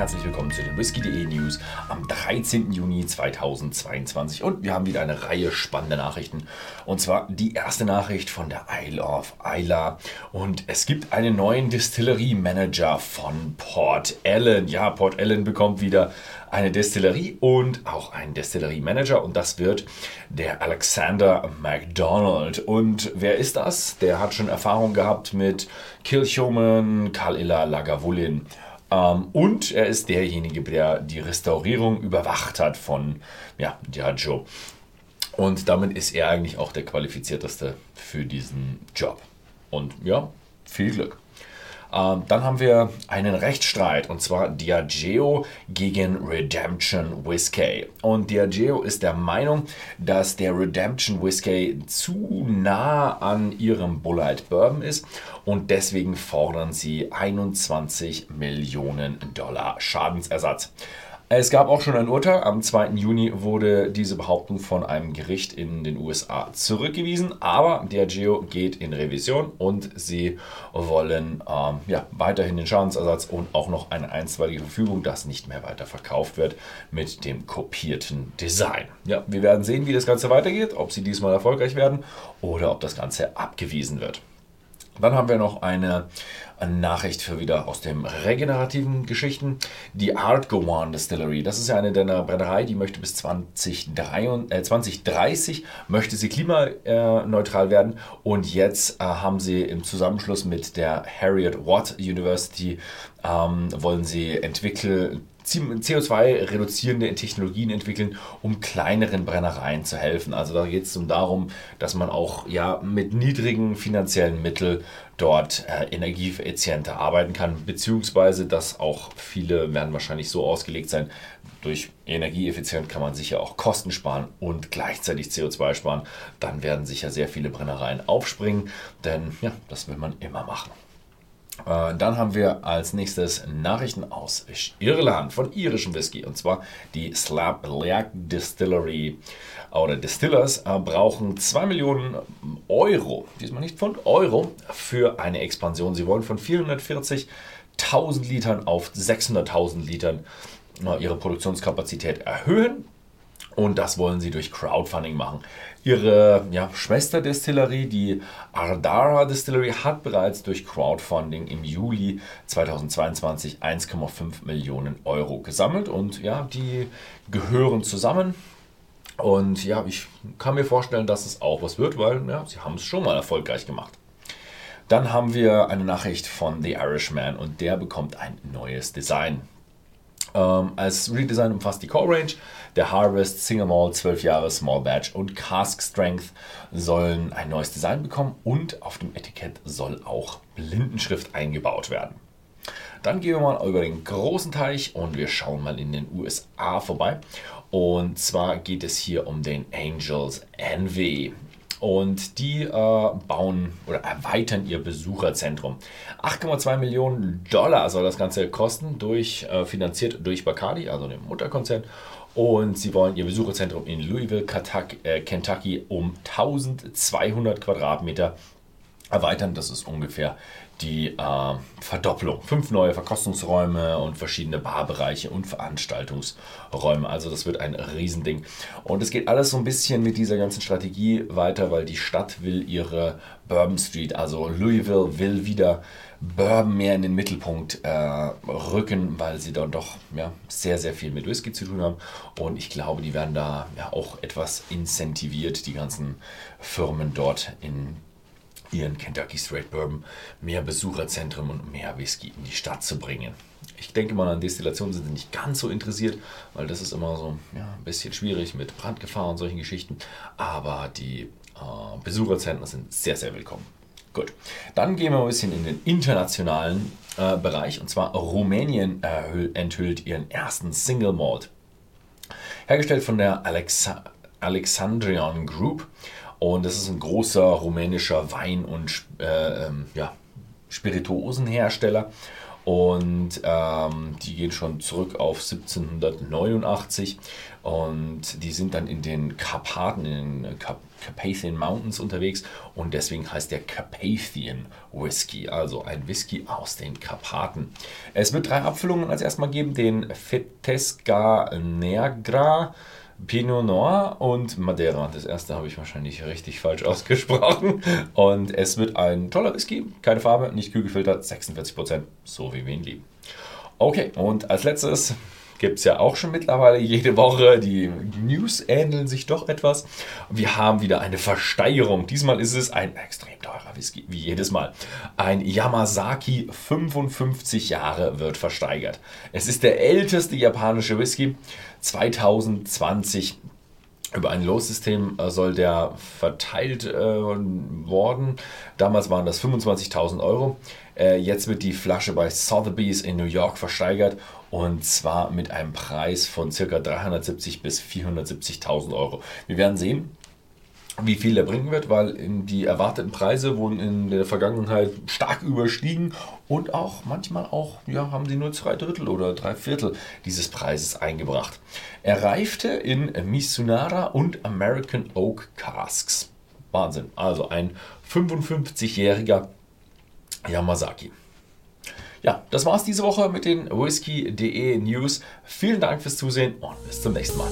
herzlich willkommen zu den Whisky.de News am 13. Juni 2022 und wir haben wieder eine Reihe spannender Nachrichten und zwar die erste Nachricht von der Isle of Isla und es gibt einen neuen Distillerie Manager von Port Ellen. Ja, Port Ellen bekommt wieder eine Destillerie und auch einen Destillerie Manager und das wird der Alexander McDonald. Und wer ist das? Der hat schon Erfahrung gehabt mit Kilchoman, Kalila Lagavulin und er ist derjenige, der die Restaurierung überwacht hat von ja, Diageo. Und damit ist er eigentlich auch der qualifizierteste für diesen Job. Und ja, viel Glück. Ähm, dann haben wir einen Rechtsstreit und zwar Diageo gegen Redemption Whiskey. Und Diageo ist der Meinung, dass der Redemption Whiskey zu nah an ihrem Bullite Bourbon ist und deswegen fordern sie 21 Millionen Dollar Schadensersatz. Es gab auch schon ein Urteil. Am 2. Juni wurde diese Behauptung von einem Gericht in den USA zurückgewiesen. Aber Diageo geht in Revision und sie wollen ähm, ja, weiterhin den Schadensersatz und auch noch eine einstweilige Verfügung, dass nicht mehr weiter verkauft wird mit dem kopierten Design. Ja, wir werden sehen, wie das Ganze weitergeht, ob sie diesmal erfolgreich werden oder ob das Ganze abgewiesen wird. Dann haben wir noch eine, Nachricht für wieder aus dem regenerativen Geschichten. Die Art Go On Distillery, das ist ja eine der Brennerei, die möchte bis 2023, äh, 2030 möchte sie klimaneutral werden und jetzt äh, haben sie im Zusammenschluss mit der Harriet Watt University ähm, wollen sie entwickeln CO2-reduzierende Technologien entwickeln, um kleineren Brennereien zu helfen. Also da geht es darum, dass man auch ja, mit niedrigen finanziellen Mitteln dort äh, energieeffizienter arbeiten kann, beziehungsweise dass auch viele werden wahrscheinlich so ausgelegt sein, durch Energieeffizient kann man sicher auch Kosten sparen und gleichzeitig CO2 sparen. Dann werden sicher sehr viele Brennereien aufspringen, denn ja, das will man immer machen. Äh, dann haben wir als nächstes Nachrichten aus Irland von irischem Whisky und zwar die Slab Leak Distillery oder Distillers äh, brauchen 2 Millionen Euro, diesmal nicht Pfund, Euro für eine Expansion. Sie wollen von 440.000 Litern auf 600.000 Litern äh, ihre Produktionskapazität erhöhen. Und das wollen sie durch Crowdfunding machen. Ihre ja, Schwesterdestillerie, die Ardara Distillery, hat bereits durch Crowdfunding im Juli 2022 1,5 Millionen Euro gesammelt. Und ja, die gehören zusammen. Und ja, ich kann mir vorstellen, dass es auch was wird, weil ja, sie haben es schon mal erfolgreich gemacht. Dann haben wir eine Nachricht von The Irishman und der bekommt ein neues Design. Ähm, als Redesign umfasst die Core Range, der Harvest, Single Malt, 12 Jahre, Small Batch und Cask Strength sollen ein neues Design bekommen und auf dem Etikett soll auch Blindenschrift eingebaut werden. Dann gehen wir mal über den großen Teich und wir schauen mal in den USA vorbei. Und zwar geht es hier um den Angels NW. Und die äh, bauen oder erweitern ihr Besucherzentrum. 8,2 Millionen Dollar soll das Ganze kosten, durch, äh, finanziert durch Bacardi, also dem Mutterkonzern. Und sie wollen ihr Besucherzentrum in Louisville, äh, Kentucky um 1200 Quadratmeter erweitern. Das ist ungefähr die äh, Verdopplung. Fünf neue Verkostungsräume und verschiedene Barbereiche und Veranstaltungsräume. Also das wird ein Riesending. Und es geht alles so ein bisschen mit dieser ganzen Strategie weiter, weil die Stadt will ihre Bourbon Street, also Louisville will wieder Bourbon mehr in den Mittelpunkt äh, rücken, weil sie dort doch ja, sehr, sehr viel mit Whisky zu tun haben. Und ich glaube, die werden da ja auch etwas incentiviert, die ganzen Firmen dort in ihren Kentucky Straight Bourbon mehr Besucherzentren und mehr Whisky in die Stadt zu bringen. Ich denke mal, an Destillationen sind sie nicht ganz so interessiert, weil das ist immer so ja, ein bisschen schwierig mit Brandgefahr und solchen Geschichten. Aber die äh, Besucherzentren sind sehr, sehr willkommen. Gut, dann gehen wir ein bisschen in den internationalen äh, Bereich. Und zwar Rumänien enthüllt ihren ersten Single Malt. Hergestellt von der Alexa Alexandrion Group und das ist ein großer rumänischer Wein- und äh, ähm, ja, Spirituosenhersteller. und ähm, die gehen schon zurück auf 1789 und die sind dann in den Karpaten, in den Kap Carpathian Mountains unterwegs und deswegen heißt der Carpathian Whisky, also ein Whisky aus den Karpaten. Es wird drei Abfüllungen als erstmal geben, den Fetesca Negra, Pinot Noir und Madeira. Das erste habe ich wahrscheinlich richtig falsch ausgesprochen. Und es wird ein toller Whisky, keine Farbe, nicht kühl gefiltert, 46%, so wie wir ihn lieben. Okay, und als letztes gibt es ja auch schon mittlerweile jede Woche. Die News ähneln sich doch etwas. Wir haben wieder eine Versteigerung. Diesmal ist es ein extrem teurer Whisky, wie jedes Mal. Ein Yamazaki 55 Jahre wird versteigert. Es ist der älteste japanische Whisky. 2020 über ein Lossystem äh, soll der verteilt äh, worden. Damals waren das 25.000 Euro. Äh, jetzt wird die Flasche bei Sotheby's in New York versteigert und zwar mit einem Preis von ca. 370 bis 470.000 Euro. Wir werden sehen, wie viel er bringen wird, weil die erwarteten Preise wurden in der Vergangenheit stark überstiegen und auch manchmal auch, ja, haben sie nur zwei Drittel oder drei Viertel dieses Preises eingebracht. Er reifte in Misunara und American Oak Casks. Wahnsinn. Also ein 55-jähriger Yamazaki. Ja, das war's diese Woche mit den Whisky.de News. Vielen Dank fürs Zusehen und bis zum nächsten Mal.